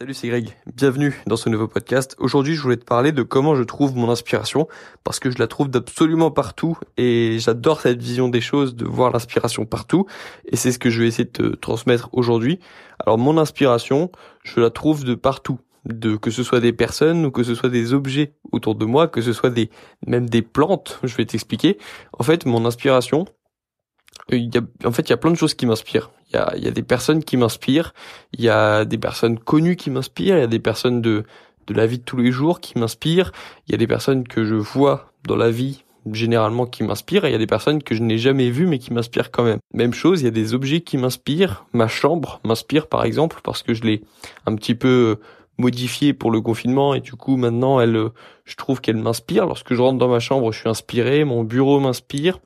Salut, c'est Greg. Bienvenue dans ce nouveau podcast. Aujourd'hui, je voulais te parler de comment je trouve mon inspiration parce que je la trouve d'absolument partout et j'adore cette vision des choses, de voir l'inspiration partout et c'est ce que je vais essayer de te transmettre aujourd'hui. Alors, mon inspiration, je la trouve de partout. De, que ce soit des personnes ou que ce soit des objets autour de moi, que ce soit des, même des plantes, je vais t'expliquer. En fait, mon inspiration, il y a, en fait, il y a plein de choses qui m'inspirent. Il y a, des personnes qui m'inspirent, il y a des personnes connues qui m'inspirent, il y a des personnes de, de la vie de tous les jours qui m'inspirent, il y a des personnes que je vois dans la vie généralement qui m'inspirent, et il y a des personnes que je n'ai jamais vues mais qui m'inspirent quand même. Même chose, il y a des objets qui m'inspirent, ma chambre m'inspire par exemple parce que je l'ai un petit peu modifiée pour le confinement et du coup maintenant elle je trouve qu'elle m'inspire. Lorsque je rentre dans ma chambre je suis inspiré mon bureau m'inspire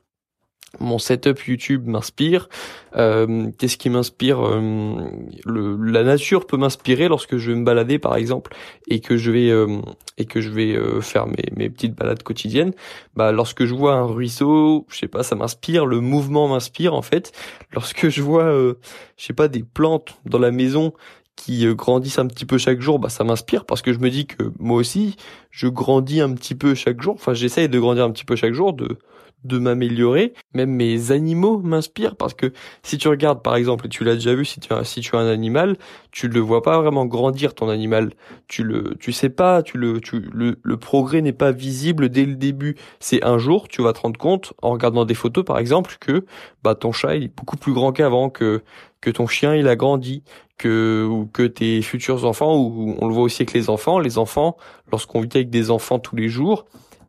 mon setup YouTube m'inspire. Euh, Qu'est-ce qui m'inspire euh, La nature peut m'inspirer lorsque je vais me balader, par exemple, et que je vais euh, et que je vais euh, faire mes, petites balades quotidiennes. Bah, lorsque je vois un ruisseau, je sais pas, ça m'inspire. Le mouvement m'inspire en fait. Lorsque je vois, je sais pas, des plantes dans la maison qui grandissent un petit peu chaque jour, bah ça m'inspire parce que je me dis que moi aussi je grandis un petit peu chaque jour. Enfin, j'essaye de grandir un petit peu chaque jour, de de m'améliorer. Même mes animaux m'inspirent parce que si tu regardes par exemple, et tu l'as déjà vu, si tu as, si tu as un animal, tu le vois pas vraiment grandir ton animal. Tu le, tu sais pas, tu le, tu, le, le progrès n'est pas visible dès le début. C'est un jour, tu vas te rendre compte en regardant des photos par exemple que bah ton chat il est beaucoup plus grand qu'avant, que que ton chien il a grandi, que ou que tes futurs enfants ou on le voit aussi avec les enfants, les enfants lorsqu'on vit avec des enfants tous les jours,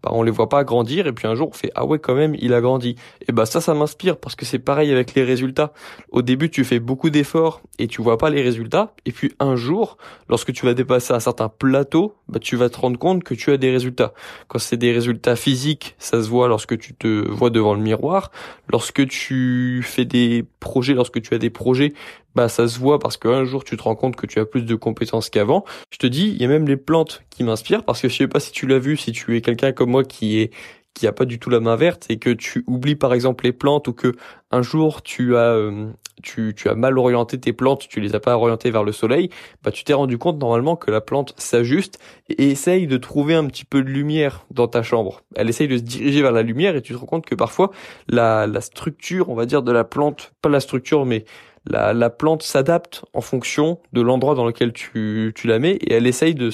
bah, on les voit pas grandir et puis un jour on fait ah ouais quand même il a grandi. Et bah ça ça m'inspire parce que c'est pareil avec les résultats. Au début tu fais beaucoup d'efforts et tu vois pas les résultats. Et puis un jour lorsque tu vas dépasser un certain plateau bah tu vas te rendre compte que tu as des résultats. Quand c'est des résultats physiques ça se voit lorsque tu te vois devant le miroir. Lorsque tu fais des projets lorsque tu as des projets bah ça se voit parce qu'un jour tu te rends compte que tu as plus de compétences qu'avant. Je te dis, il y a même les plantes qui m'inspirent parce que je sais pas si tu l'as vu, si tu es quelqu'un comme moi qui est qui a pas du tout la main verte et que tu oublies par exemple les plantes ou que un jour tu as euh, tu, tu as mal orienté tes plantes, tu les as pas orientées vers le soleil, bah tu t'es rendu compte normalement que la plante s'ajuste et essaye de trouver un petit peu de lumière dans ta chambre. Elle essaye de se diriger vers la lumière et tu te rends compte que parfois la la structure, on va dire de la plante, pas la structure mais la, la plante s'adapte en fonction de l'endroit dans lequel tu, tu la mets et elle essaye de,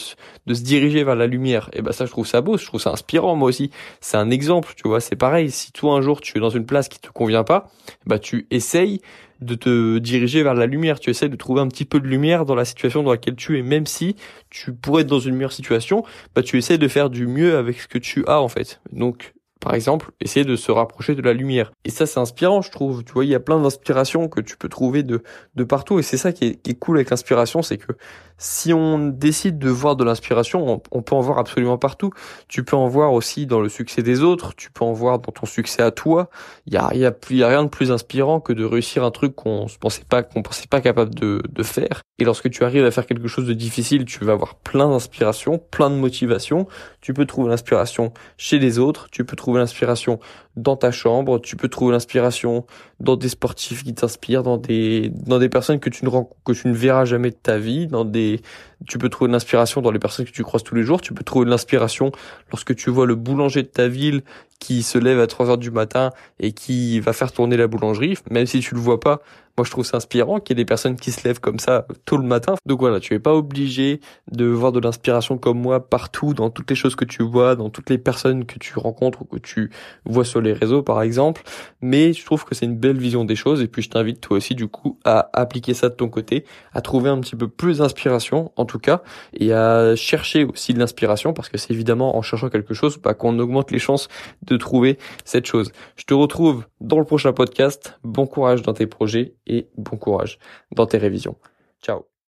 de se diriger vers la lumière. Et ben ça, je trouve ça beau, je trouve ça inspirant moi aussi. C'est un exemple, tu vois. C'est pareil. Si toi un jour tu es dans une place qui te convient pas, bah tu essayes de te diriger vers la lumière. Tu essayes de trouver un petit peu de lumière dans la situation dans laquelle tu es, même si tu pourrais être dans une meilleure situation, bah tu essayes de faire du mieux avec ce que tu as en fait. Donc par exemple, essayer de se rapprocher de la lumière. Et ça, c'est inspirant, je trouve. Tu vois, il y a plein d'inspirations que tu peux trouver de, partout. Et c'est ça qui est, cool avec l'inspiration, c'est que si on décide de voir de l'inspiration, on, peut en voir absolument partout. Tu peux en voir aussi dans le succès des autres, tu peux en voir dans ton succès à toi. Il y a, rien de plus inspirant que de réussir un truc qu'on se pensait pas, qu'on pensait pas capable de, faire. Et lorsque tu arrives à faire quelque chose de difficile, tu vas avoir plein d'inspiration, plein de motivation. Tu peux trouver l'inspiration chez les autres, tu peux l'inspiration dans ta chambre, tu peux trouver l'inspiration dans des sportifs qui t'inspirent, dans des dans des personnes que tu ne tu ne verras jamais de ta vie, dans des tu peux trouver l'inspiration dans les personnes que tu croises tous les jours, tu peux trouver l'inspiration lorsque tu vois le boulanger de ta ville qui se lève à 3 heures du matin et qui va faire tourner la boulangerie, même si tu le vois pas, moi, je trouve ça inspirant qu'il y ait des personnes qui se lèvent comme ça tôt le matin. Donc voilà, tu es pas obligé de voir de l'inspiration comme moi partout, dans toutes les choses que tu vois, dans toutes les personnes que tu rencontres ou que tu vois sur les réseaux, par exemple. Mais je trouve que c'est une belle vision des choses. Et puis, je t'invite toi aussi, du coup, à appliquer ça de ton côté, à trouver un petit peu plus d'inspiration, en tout cas, et à chercher aussi de l'inspiration, parce que c'est évidemment en cherchant quelque chose bah, qu'on augmente les chances de trouver cette chose. Je te retrouve dans le prochain podcast. Bon courage dans tes projets et bon courage dans tes révisions. Ciao